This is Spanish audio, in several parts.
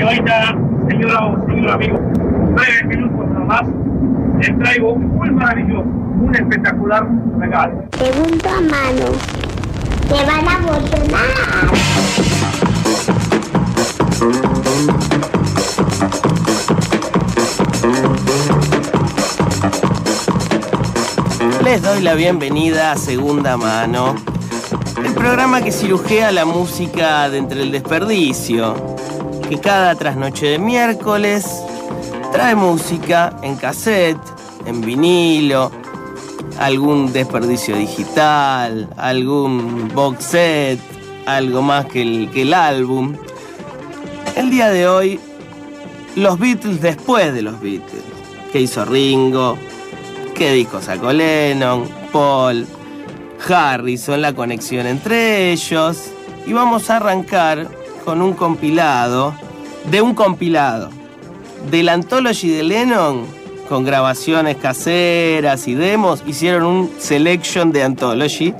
ahorita, señora o señor amigo, breves minutos nada más, les traigo un muy maravilloso, un espectacular regalo. Segundo a mano. Te van a emocionar. Les doy la bienvenida a Segunda Mano, el programa que cirujea la música de entre el desperdicio, que cada trasnoche de miércoles trae música en cassette, en vinilo, algún desperdicio digital, algún box set, algo más que el, que el álbum. El día de hoy, los Beatles después de los Beatles. ¿Qué hizo Ringo? ¿Qué disco sacó Lennon? Paul, Harrison, la conexión entre ellos. Y vamos a arrancar con un compilado, de un compilado, del Anthology de Lennon, con grabaciones caseras y demos, hicieron un selection de Anthology,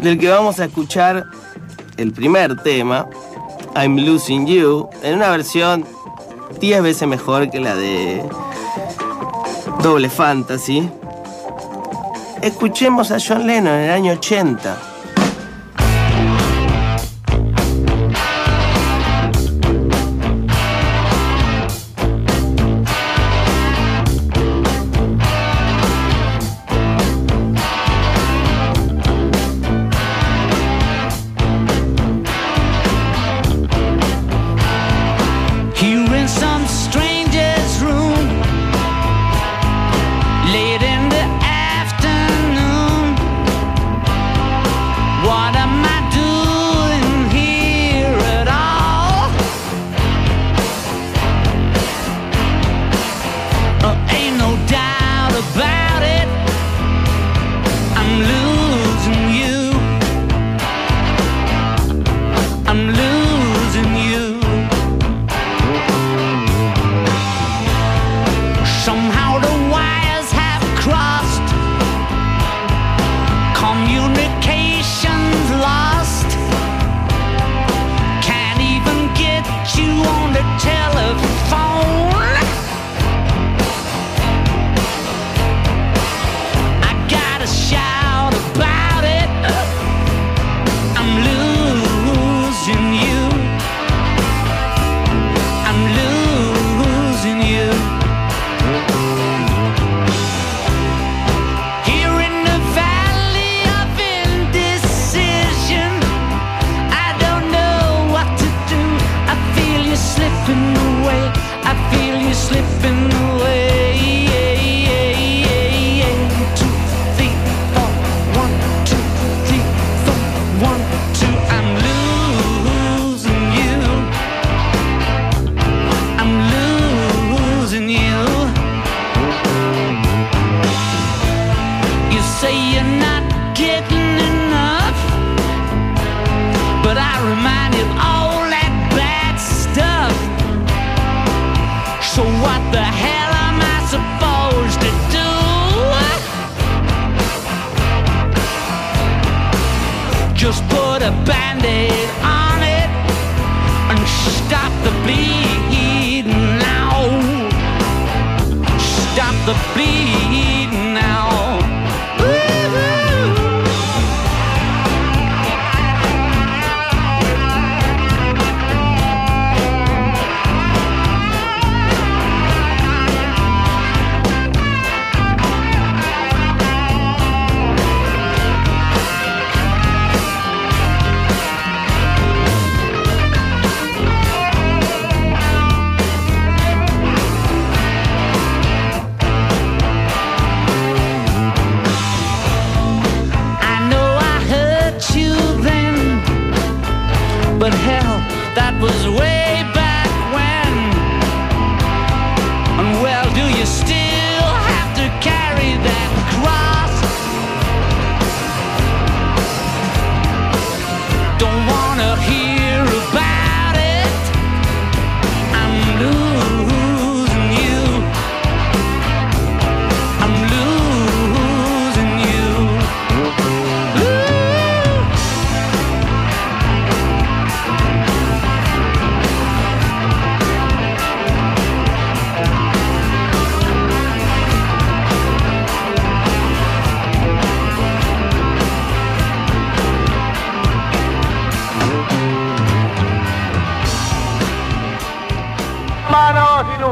del que vamos a escuchar el primer tema, I'm Losing You, en una versión 10 veces mejor que la de Doble Fantasy. Escuchemos a John Lennon en el año 80.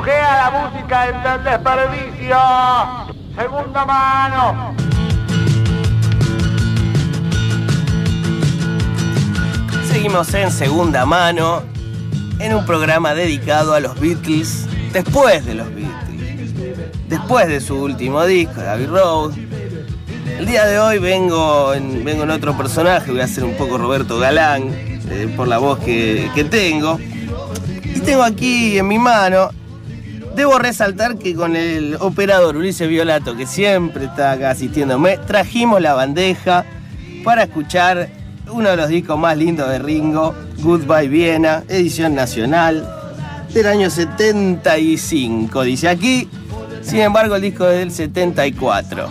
La música el desperdicio. Segunda mano. Seguimos en segunda mano en un programa dedicado a los Beatles después de los Beatles. Después de su último disco, Abbey Road. El día de hoy vengo en, vengo en otro personaje, voy a ser un poco Roberto Galán, eh, por la voz que tengo. Y tengo aquí en mi mano Debo resaltar que con el operador Ulises Violato, que siempre está acá asistiéndome, trajimos la bandeja para escuchar uno de los discos más lindos de Ringo, Goodbye Viena, edición nacional del año 75, dice aquí. Sin embargo, el disco es del 74.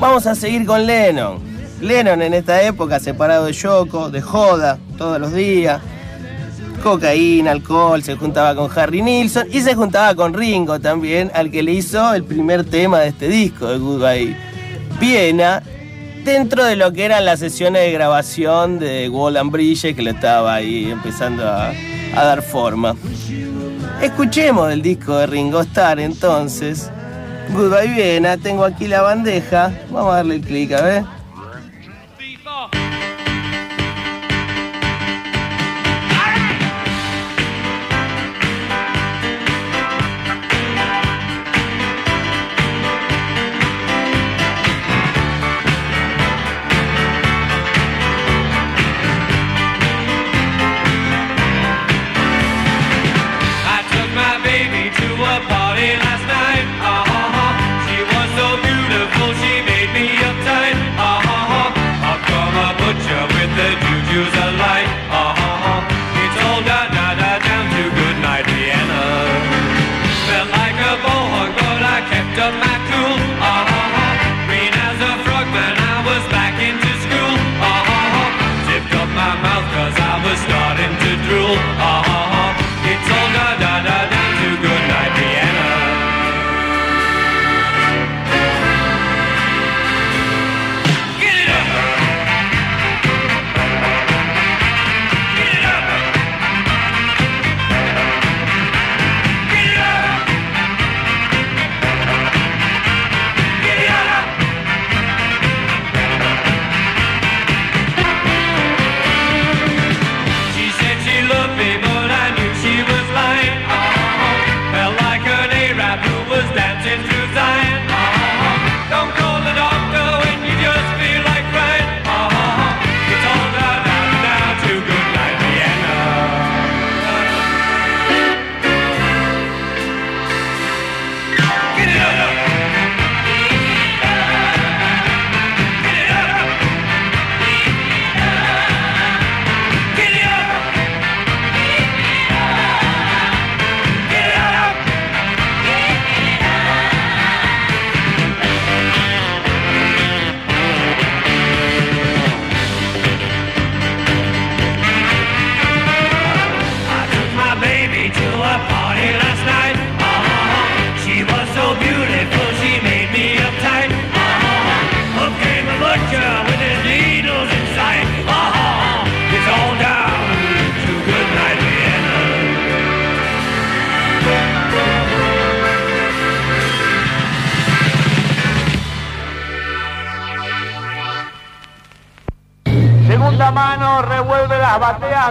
Vamos a seguir con Lennon. Lennon en esta época separado de Yoko, de Joda, todos los días cocaína, alcohol, se juntaba con Harry Nilsson y se juntaba con Ringo también, al que le hizo el primer tema de este disco, de Goodbye Viena, dentro de lo que eran las sesiones de grabación de Wall and Bridge, que le estaba ahí empezando a, dar forma. Escuchemos el disco de Ringo Starr entonces. Goodbye Viena, tengo aquí la bandeja, vamos a darle clic a ver. Starting to drool.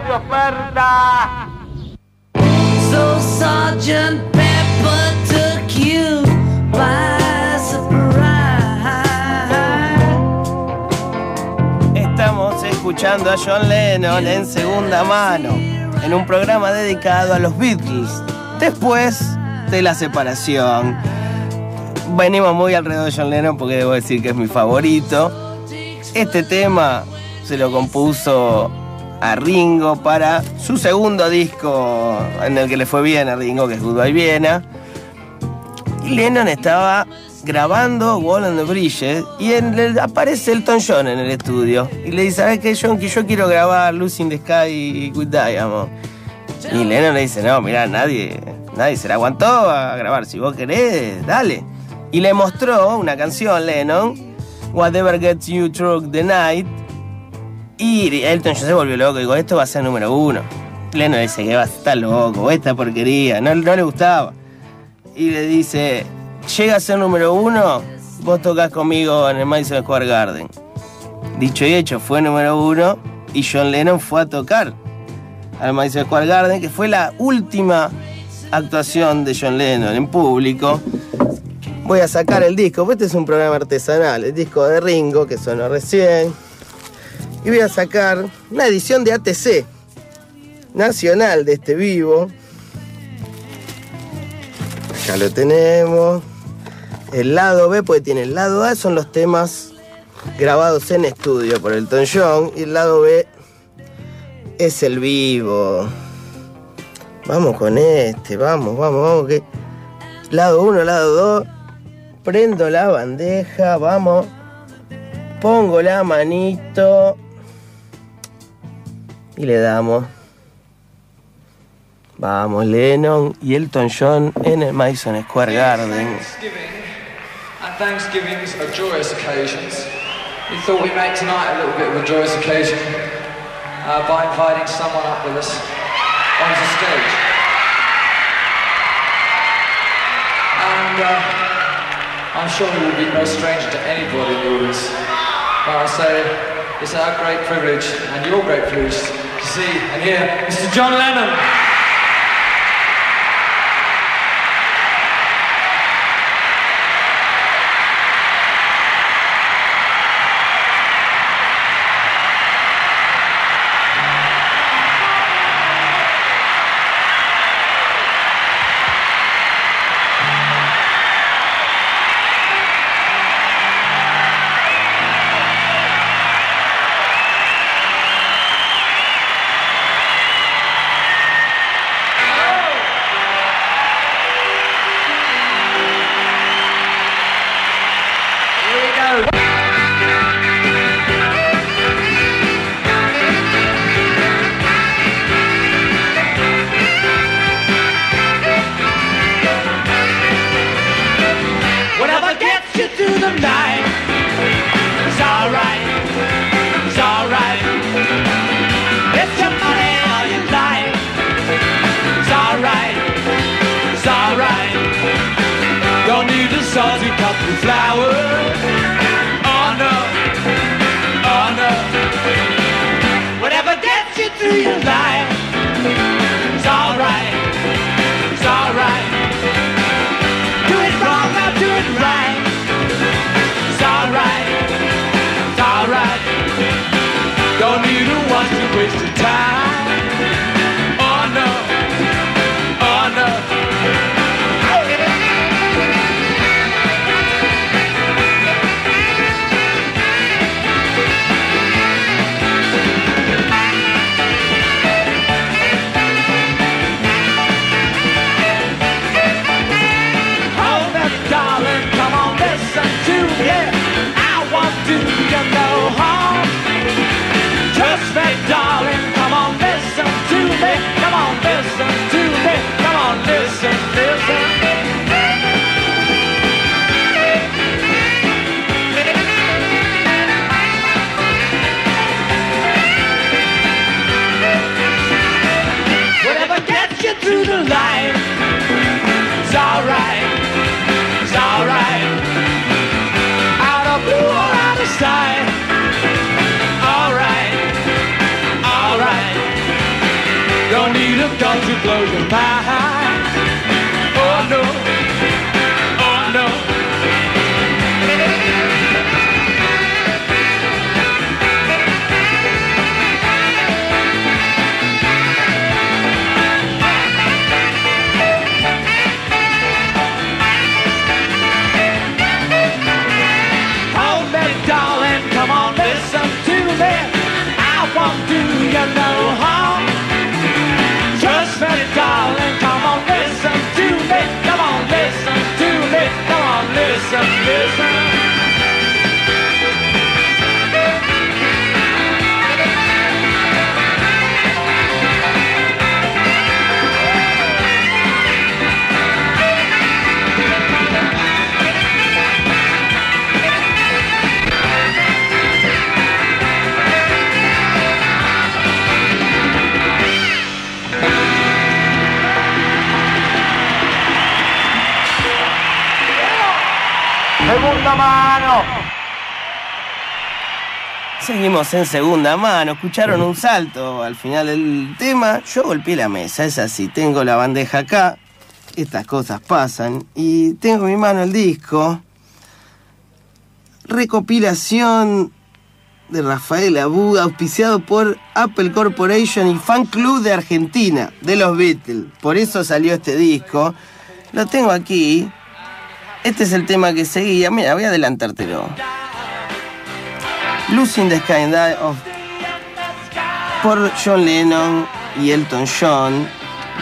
De oferta. So Sergeant Pepper took you by surprise. Estamos escuchando a John Lennon en segunda mano, en un programa dedicado a los Beatles, después de la separación. Venimos muy alrededor de John Lennon porque debo decir que es mi favorito. Este tema se lo compuso a Ringo para su segundo disco en el que le fue bien a Ringo, que es Goodbye Viena. Y Lennon estaba grabando Wall and the Bridge y el- aparece Elton John en el estudio y le dice, ¿sabes qué, John? Que yo quiero grabar Lucy in the Sky y With Diamond. Y Lennon le dice, no, mira, nadie, nadie se la aguantó a grabar. Si vos querés, dale. Y le mostró una canción, Lennon, Whatever Gets You Through the Night. Y Elton John se volvió loco. Digo, esto va a ser número uno. Lennon le dice que va, está loco, esta porquería, no, no le gustaba. Y le dice, llega a ser número uno, vos tocas conmigo en el Madison Square Garden. Dicho y hecho, fue número uno y John Lennon fue a tocar al Madison Square Garden, que fue la última actuación de John Lennon en público. Voy a sacar el disco, pues este es un programa artesanal, el disco de Ringo que sonó recién. Y voy a sacar una edición de ATC, nacional de este vivo. Ya lo tenemos. El lado B, porque tiene el lado A, son los temas grabados en estudio por Elton John. Y el lado B es el vivo. Vamos con este, vamos, vamos, vamos. Que... Lado 1, lado 2. Prendo la bandeja, vamos. Pongo la manito. Y le damos. Vamos, Lennon y Elton John en el Madison Square Garden. And Thanksgivings are joyous occasions. We thought we'd make tonight a little bit of a joyous occasion uh, by inviting someone up with us onto stage. And uh, I'm sure he will be no stranger to anybody in the audience. But I say it's our great privilege and your great privilege see and hear Mr. John Lennon. Through the life. It's alright, it's alright. Out of blue or out of sight. Alright, alright. Don't need a gun to blow your mind. Mano. Seguimos en segunda mano, escucharon un salto al final del tema, yo golpeé la mesa, es así, tengo la bandeja acá, estas cosas pasan, y tengo en mi mano el disco, recopilación de Rafael Abu, auspiciado por Apple Corporation y Fan Club de Argentina, de los Beatles, por eso salió este disco, lo tengo aquí, este es el tema que seguía, mira, voy a adelantártelo. In the Sky and of- por John Lennon y Elton John.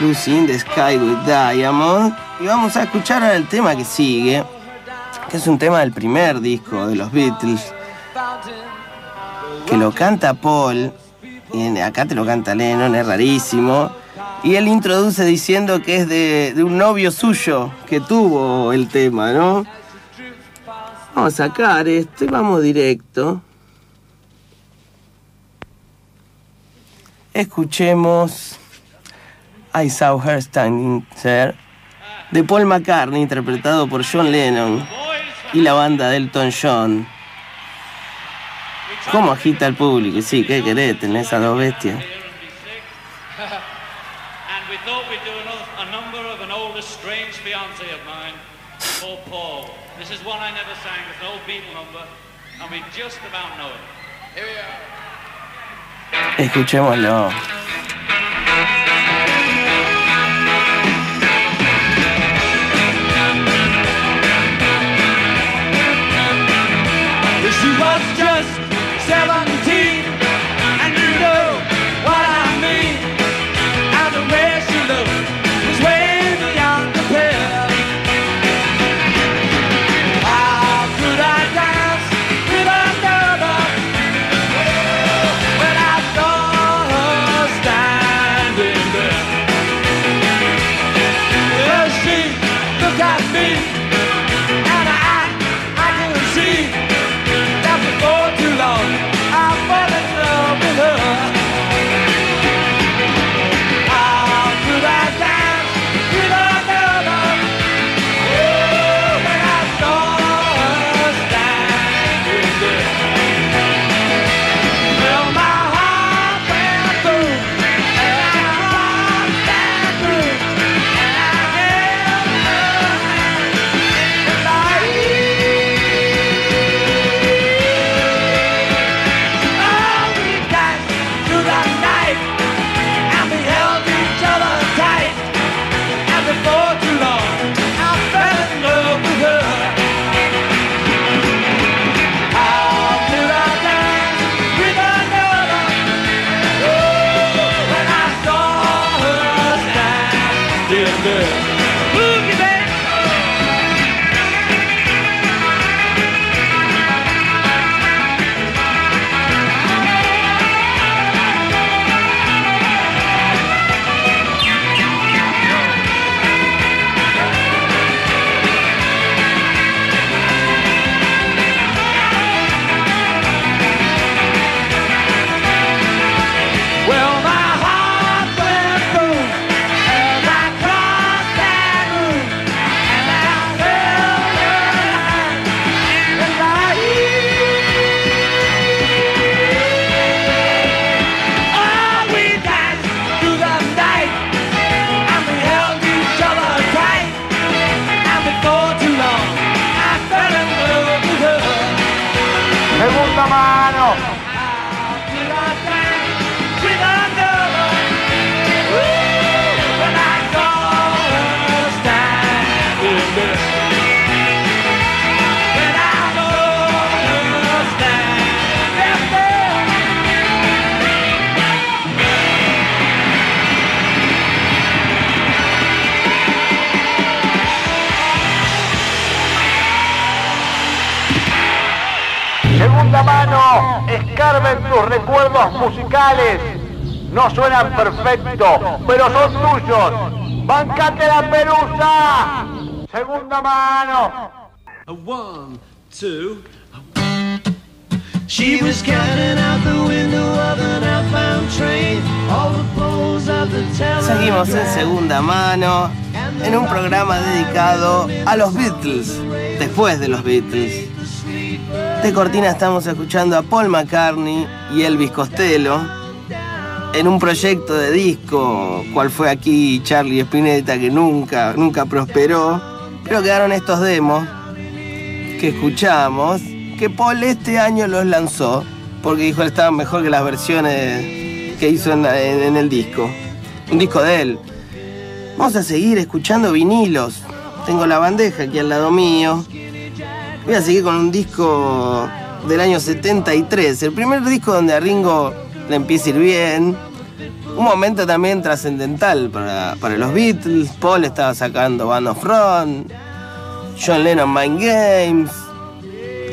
In the Sky with Diamond. Y vamos a escuchar ahora el tema que sigue, que es un tema del primer disco de los Beatles, que lo canta Paul, y acá te lo canta Lennon, es rarísimo. Y él introduce diciendo que es de, un novio suyo que tuvo el tema, ¿no? Vamos a sacar esto y vamos directo. Escuchemos I Saw Her Standing There de Paul McCartney, interpretado por John Lennon y la banda de Elton John. ¿Cómo agita el público? Sí, ¿qué querés? Tenés esas dos bestias. And we thought we'd do another, a number of an old estranged fiance of mine called Paul. This is one I never sang. It's an old Beatle number, and we just about know it. Here we are. Escuchémoslo. She was just 17, Peace. Escarben tus recuerdos musicales. No suenan perfecto, pero son tuyos. ¡Bancate la pelusa! Segunda mano. A one, two. She was counting out the window of an outbound train. All the poles of the Seguimos en segunda mano, en un programa dedicado a los Beatles. después de los Beatles. De cortina estamos escuchando a Paul McCartney y Elvis Costello en un proyecto de disco, cual fue aquí Charlie Spinetta, que nunca, nunca prosperó, pero quedaron estos demos que escuchamos, que Paul este año los lanzó, porque dijo que estaban mejor que las versiones que hizo en- en el disco. Un disco de él. Vamos a seguir escuchando vinilos. Tengo la bandeja aquí al lado mío. Voy a seguir con un disco del año 73, el primer disco donde a Ringo le empieza a ir bien. Un momento también trascendental para, para los Beatles. Paul estaba sacando Band of Run, John Lennon Mind Games.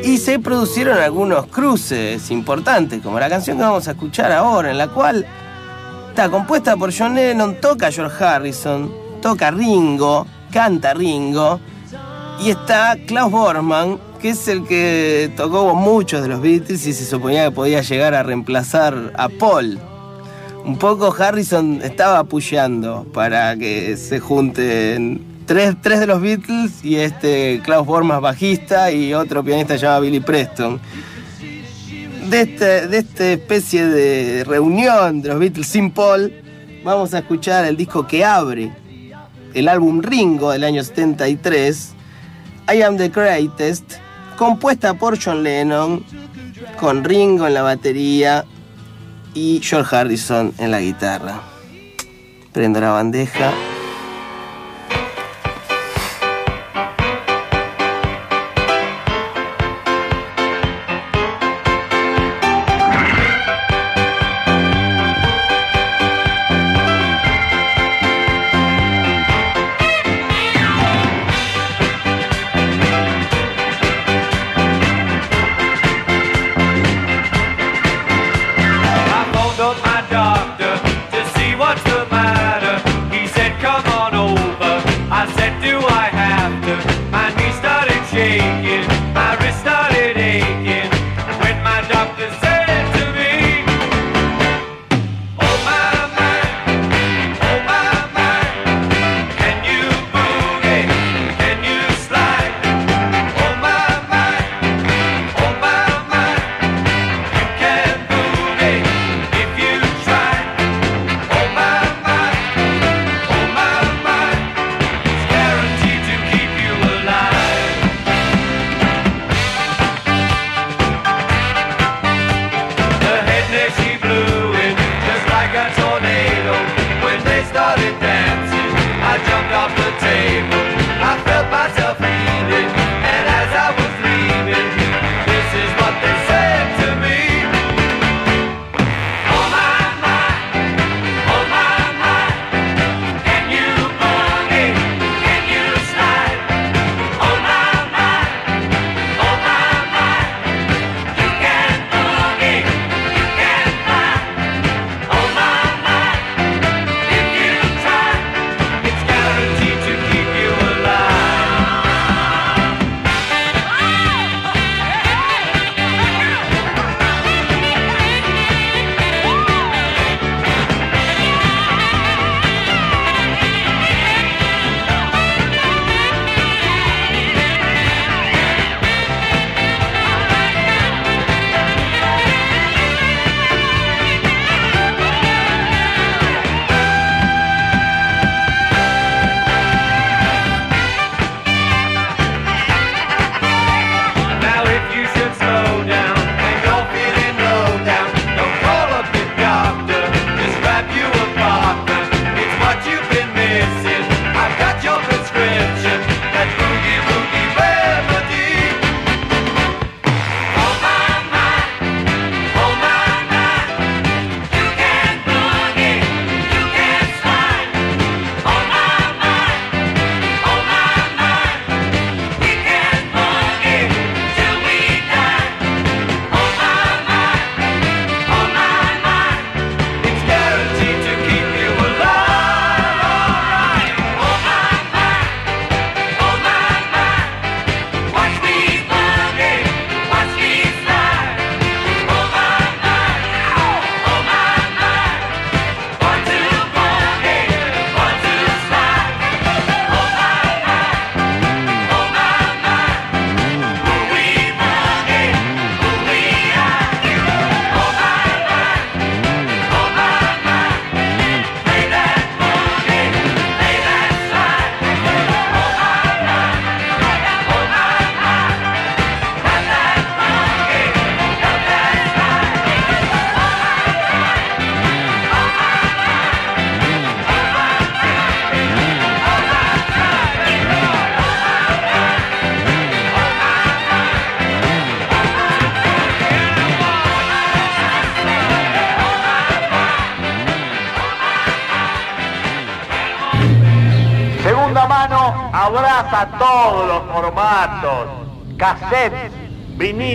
Y se produjeron algunos cruces importantes, como la canción que vamos a escuchar ahora, en la cual está compuesta por John Lennon, toca George Harrison, toca Ringo, canta Ringo. Y está Klaus Bormann, que es el que tocó con muchos de los Beatles y se suponía que podía llegar a reemplazar a Paul. Un poco Harrison estaba apoyando para que se junten tres, tres de los Beatles y este Klaus Bormann bajista y otro pianista llamado Billy Preston. De, este, de esta especie de reunión de los Beatles sin Paul, vamos a escuchar el disco que abre el álbum Ringo del año 73, I Am the Greatest, compuesta por John Lennon, con Ringo en la batería y George Harrison en la guitarra. Prendo la bandeja.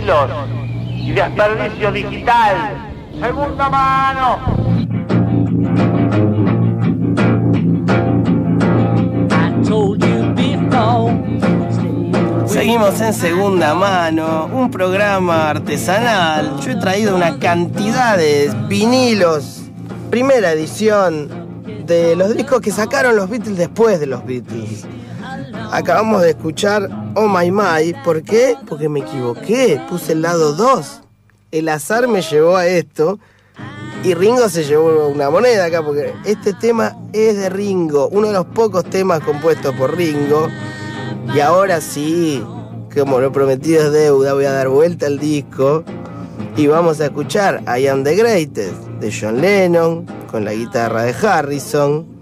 Vinilos y desperdicio digital. Segunda mano. Seguimos en segunda mano, un programa artesanal. Yo he traído una cantidad de vinilos, primera edición de los discos que sacaron los Beatles después de los Beatles. Acabamos de escuchar Oh My My, ¿por qué? Porque me equivoqué, puse el lado 2. El azar me llevó a esto y Ringo se llevó una moneda acá porque este tema es de Ringo, uno de los pocos temas compuestos por Ringo. Y ahora sí, como lo prometido es deuda, voy a dar vuelta al disco y vamos a escuchar I Am the Greatest de John Lennon con la guitarra de Harrison.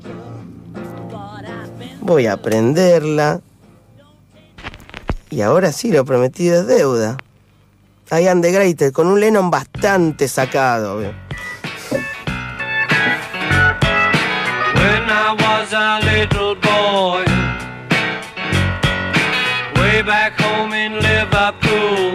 Voy a aprenderla. Y ahora sí, lo prometido es deuda. I Am the Greatest con un Lennon bastante sacado. When I was a little boy, way back home in Liverpool,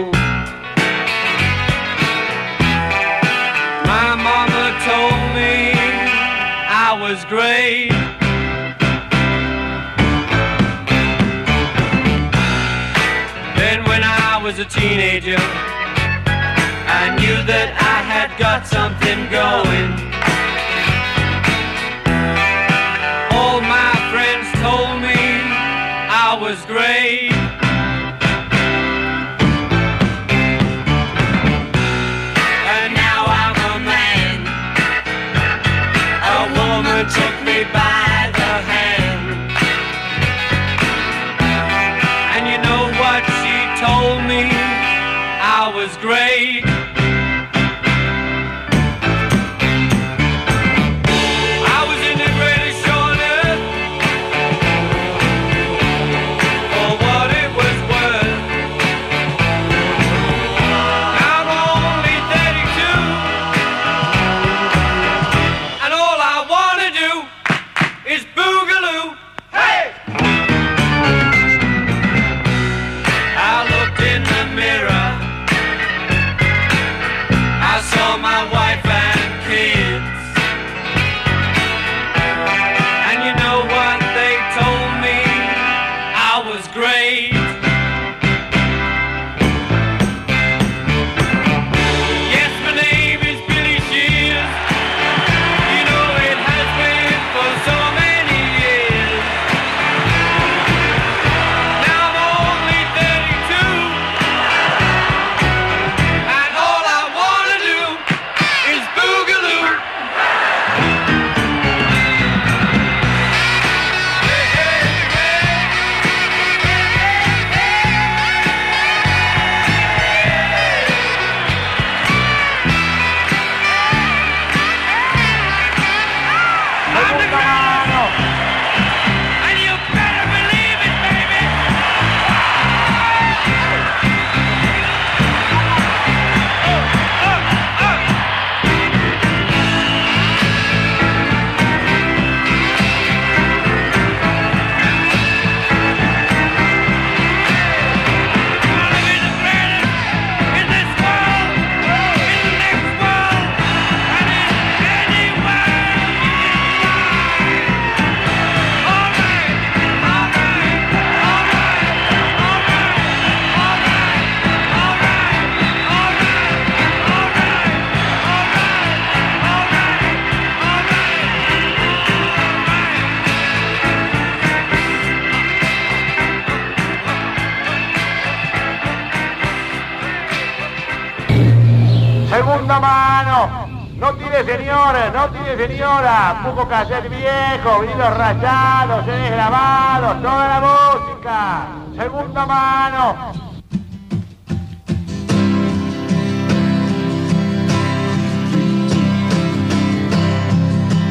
got something going. Señora. Poco cassette viejo, vinilos rayados, CDs grabados, toda la música. Segunda mano.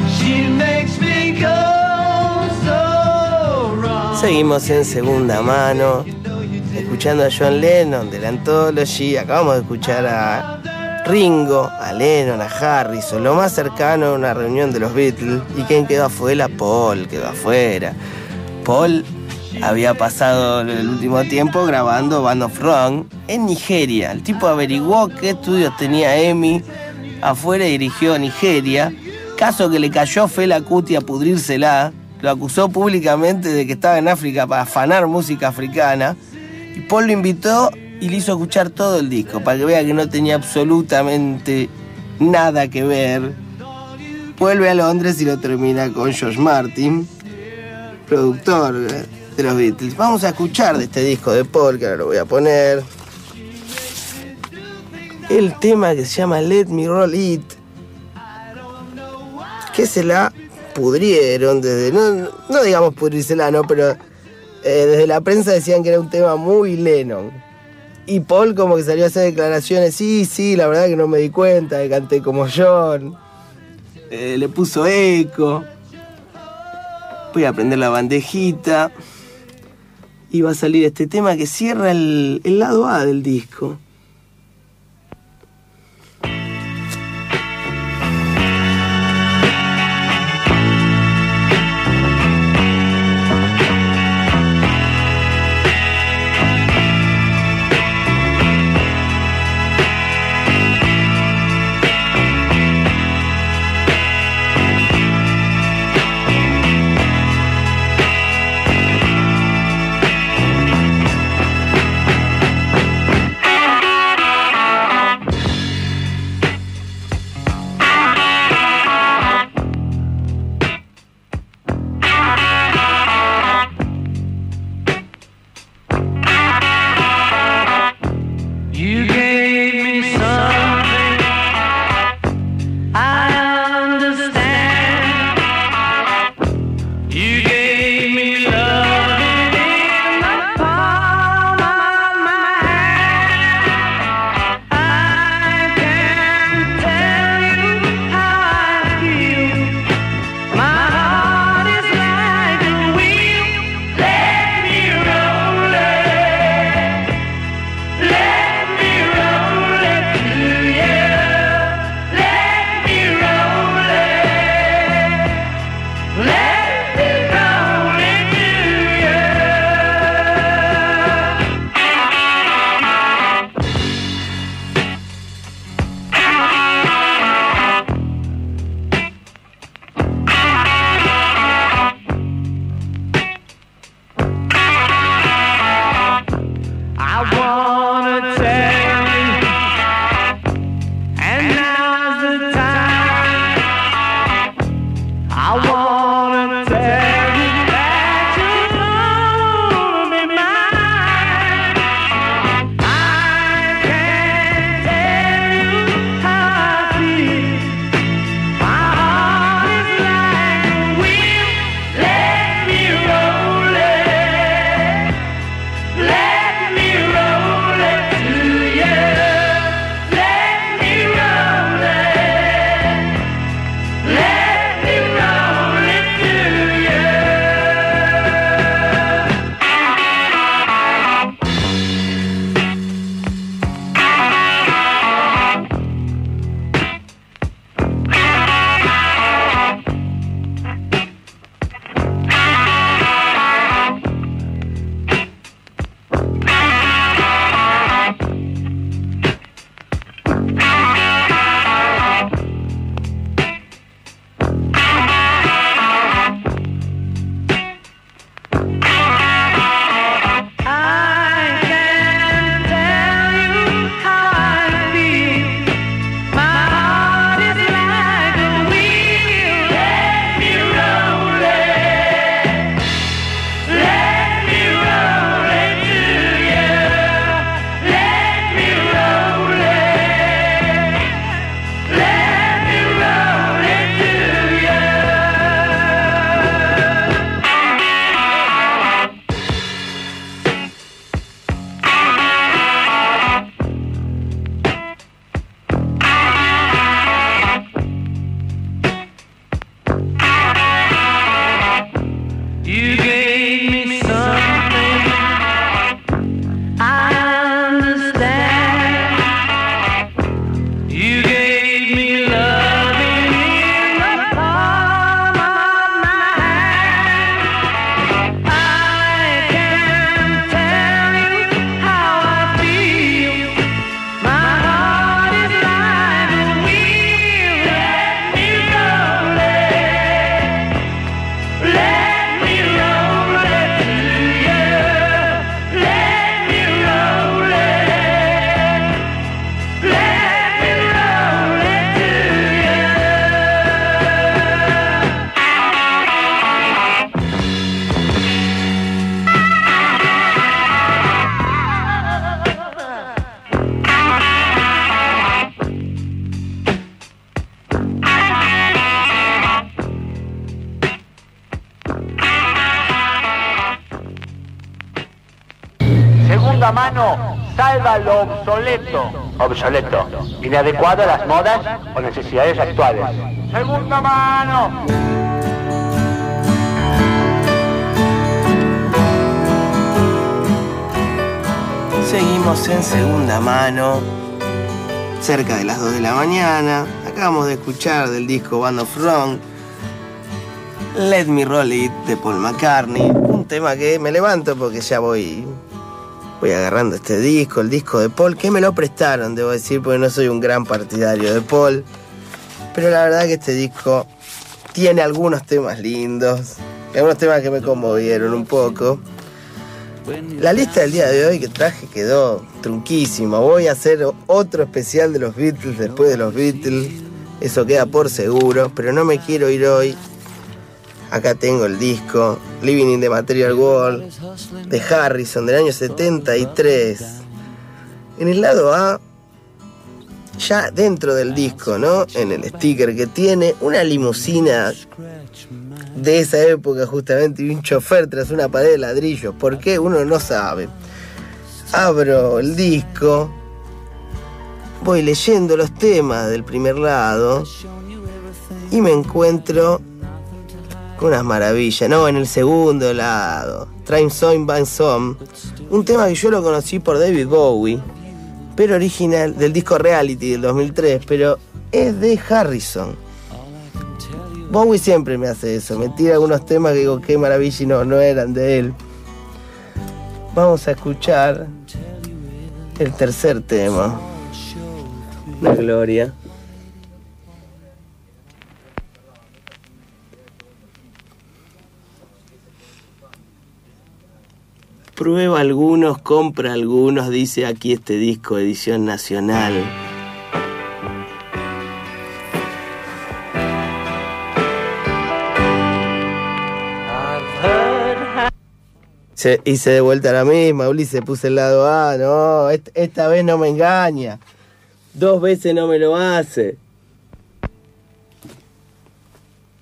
She makes me go so wrong. Seguimos en segunda mano, escuchando a John Lennon de la Anthology. Acabamos de escuchar a Ringo, a Lennon, a Harrison, lo más cercano a una reunión de los Beatles. ¿Y quién quedó afuera? Paul quedó afuera. Paul había pasado el último tiempo grabando Band of Wrong en Nigeria. El tipo averiguó qué estudios tenía Emi afuera y dirigió a Nigeria. Caso que le cayó Fela Kuti a pudrírsela. Lo acusó públicamente de que estaba en África para afanar música africana. Y Paul lo invitó y le hizo escuchar todo el disco para que vea que no tenía absolutamente nada que ver. Vuelve a Londres y lo termina con George Martin, productor de los Beatles. Vamos a escuchar de este disco de Paul, que ahora lo voy a poner. El tema que se llama Let Me Roll It, que se la pudrieron desde, no, no digamos pudrírsela, no, pero eh, desde la prensa decían que era un tema muy Lennon. Y Paul como que salió a hacer declaraciones, sí, sí, la verdad que no me di cuenta, que canté como John. Eh, le puso eco. Voy a prender la bandejita. Y va a salir este tema que cierra el, el lado A del disco. Mano salva lo obsoleto. Obsoleto. Inadecuado a las modas o necesidades actuales. Segunda mano. Seguimos en segunda mano, cerca de las 2 de la mañana. Acabamos de escuchar del disco Band of Wrong, Let Me Roll It de Paul McCartney. Un tema que me levanto porque ya voy, voy agarrando este disco, el disco de Paul, que me lo prestaron, debo decir, porque no soy un gran partidario de Paul. Pero la verdad que este disco tiene algunos temas lindos, algunos temas que me conmovieron un poco. La lista del día de hoy que traje quedó trunquísima. Voy a hacer otro especial de los Beatles después de los Beatles. Eso queda por seguro, pero no me quiero ir hoy. Acá tengo el disco Living in the Material World de Harrison del año 73. En el lado A, ya dentro del disco, ¿no? En el sticker que tiene una limusina de esa época justamente y un chofer tras una pared de ladrillos. ¿Por qué? Uno no sabe. Abro el disco, voy leyendo los temas del primer lado y me encuentro unas maravillas. No, en el segundo lado, Train Song by Song, un tema que yo lo conocí por David Bowie, pero original del disco Reality del 2003, pero es de Harrison. Bowie siempre me hace eso, me tira algunos temas que digo qué maravilla y no, no eran de él. Vamos a escuchar el tercer tema. La gloria. Prueba algunos, compra algunos, dice aquí este disco, edición nacional. Se, hice de vuelta la misma, Ulises puse el lado A, no, est- esta vez no me engaña. Dos veces no me lo hace.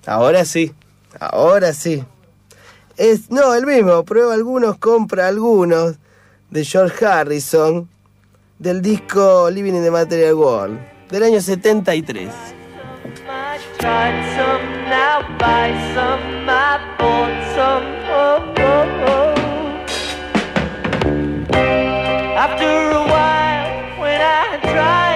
Ahora sí, ahora sí. Es, no, el mismo, prueba algunos, compra algunos, de George Harrison, del disco Living in the Material World, del año 73. I tried some, now buy some, I bought some. Oh, oh, oh. After a while, when I tried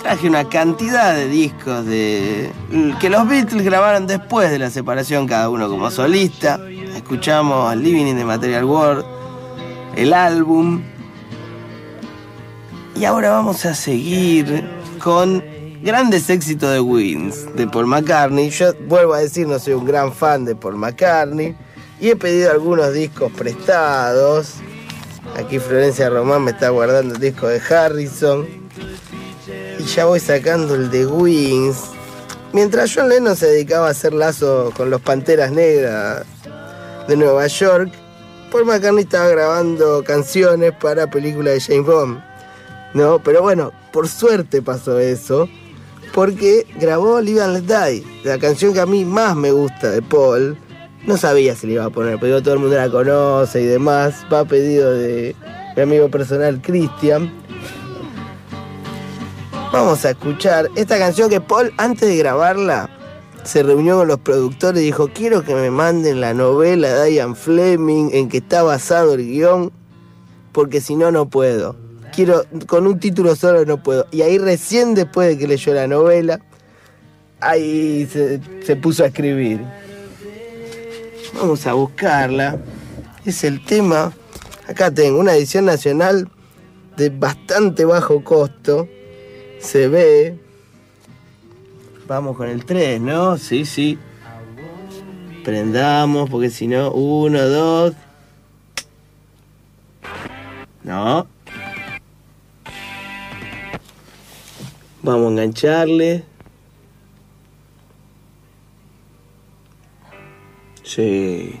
Traje una cantidad de discos de que los Beatles grabaron después de la separación, cada uno como solista. Escuchamos Living in the Material World, el álbum. Y ahora vamos a seguir con grandes éxitos de Wings, de Paul McCartney. Yo vuelvo a decir, no soy un gran fan de Paul McCartney. Y he pedido algunos discos prestados. Aquí Florencia Román me está guardando el disco de Harrison. Ya voy sacando el de Wings. Mientras John Lennon se dedicaba a hacer lazo con los Panteras Negras de Nueva York, Paul McCartney estaba grabando canciones para películas de James Bond. No, pero bueno, por suerte pasó eso. Porque grabó Live and la canción que a mí más me gusta de Paul. No sabía si le iba a poner, pero todo el mundo la conoce y demás. Va a pedido de mi amigo personal Christian. Vamos a escuchar esta canción que Paul, antes de grabarla, se reunió con los productores y dijo: Quiero que me manden la novela de Ian Fleming en que está basado el guion, porque si no, no puedo. Quiero, con un título solo no puedo. Y ahí recién después de que leyó la novela, ahí se, se puso a escribir. Vamos a buscarla. Es el tema. Acá tengo una edición nacional de bastante bajo costo. Se ve. Vamos con el 3, ¿no? Sí, sí. Prendamos, porque si no, uno, dos. No. Vamos a engancharle. Sí.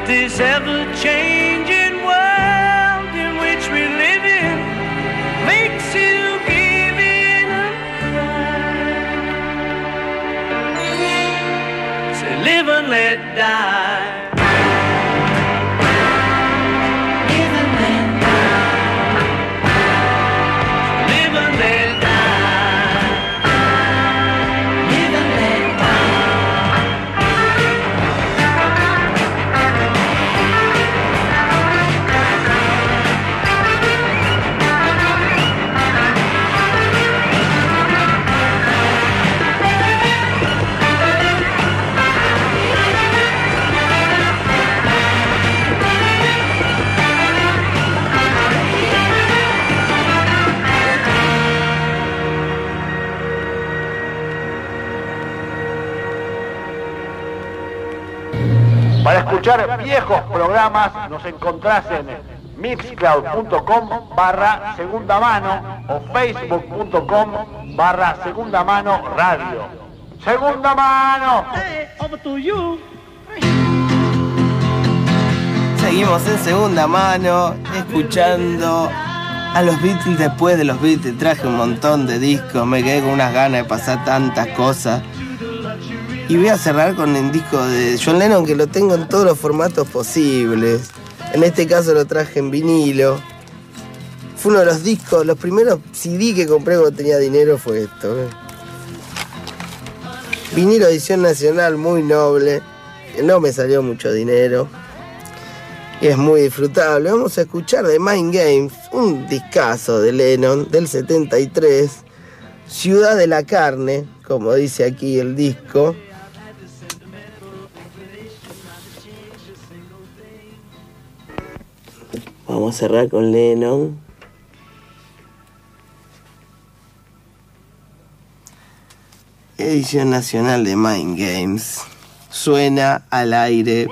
If this ever changing world in which we live in makes you give in and cry, say, live and let die. Escuchar viejos programas, nos encontrás en mixcloud.com barra segunda mano o facebook.com barra segunda mano radio. Segunda mano. Seguimos en segunda mano, escuchando a los Beatles después de los Beatles. Traje un montón de discos, me quedé con unas ganas de pasar tantas cosas. Y voy a cerrar con el disco de John Lennon que lo tengo en todos los formatos posibles. En este caso lo traje en vinilo. Fue uno de los discos, los primeros CD que compré cuando tenía dinero fue esto. ¿eh? Vinilo edición nacional muy noble, no me salió mucho dinero. Y es muy disfrutable. Vamos a escuchar de Mind Games, un discazo de Lennon del 73. Ciudad de la Carne, como dice aquí el disco. Vamos a cerrar con Lennon. Edición nacional de Mind Games. Suena al aire.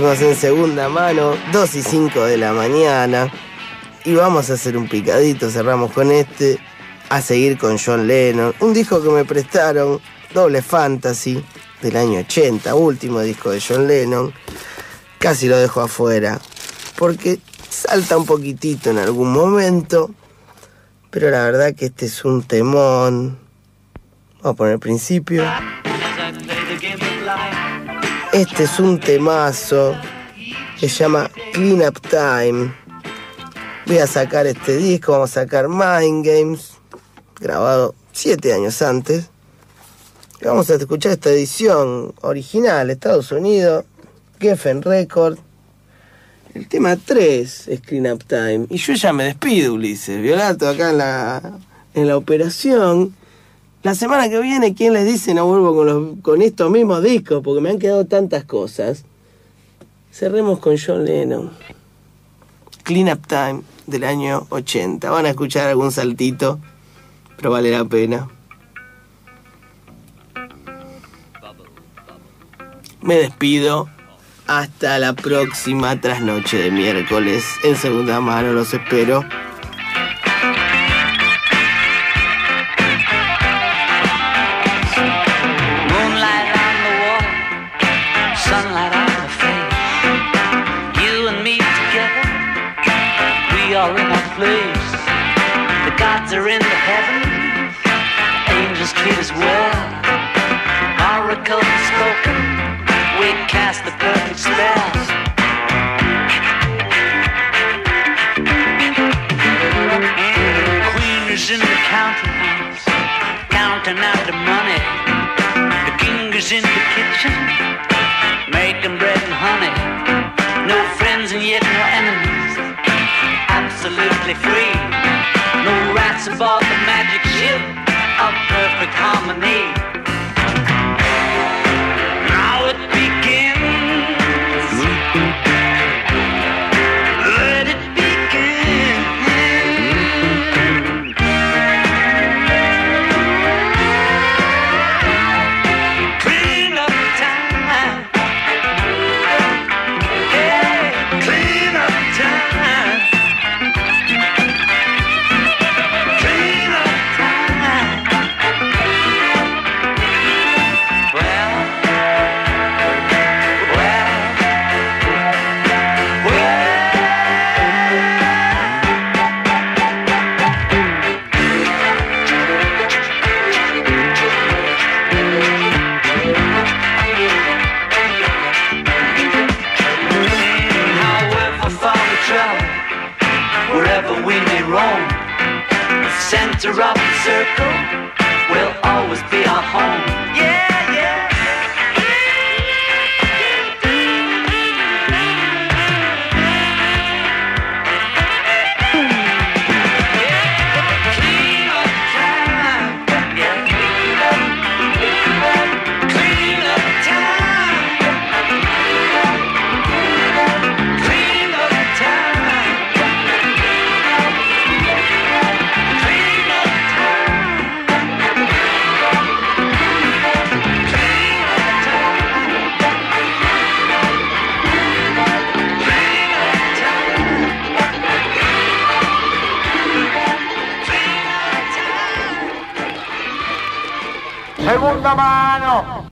En segunda mano, 2 y 5 de la mañana. Y vamos a hacer un picadito, cerramos con este. A seguir con John Lennon. Un disco que me prestaron, Doble Fantasy, del año 80, último disco de John Lennon. Casi lo dejo afuera, porque salta un poquitito en algún momento. Pero la verdad que este es un temón. Vamos a poner el principio. Este es un temazo que se llama Clean Up Time. Voy a sacar este disco, vamos a sacar Mind Games, grabado siete años antes. Vamos a escuchar esta edición original, Estados Unidos, Geffen Record. El tema 3 es Clean Up Time. Y yo ya me despido, Ulises. Violato acá en la, en la operación. La semana que viene, ¿quién les dice no vuelvo con, los, con estos mismos discos? Porque me han quedado tantas cosas. Cerremos con John Lennon. Clean Up Time del año 80. Van a escuchar algún saltito, pero vale la pena. Me despido. Hasta la próxima trasnoche de miércoles. En segunda mano los espero. Enter into heaven. Angels treat us well. Oracles have spoken. We cast the perfect spell. Queen is in the counting house, counting out the money. The king is in the kitchen, making bread and honey. No friends and yet no enemies. Absolutely free dance above the magic ship, of perfect harmony.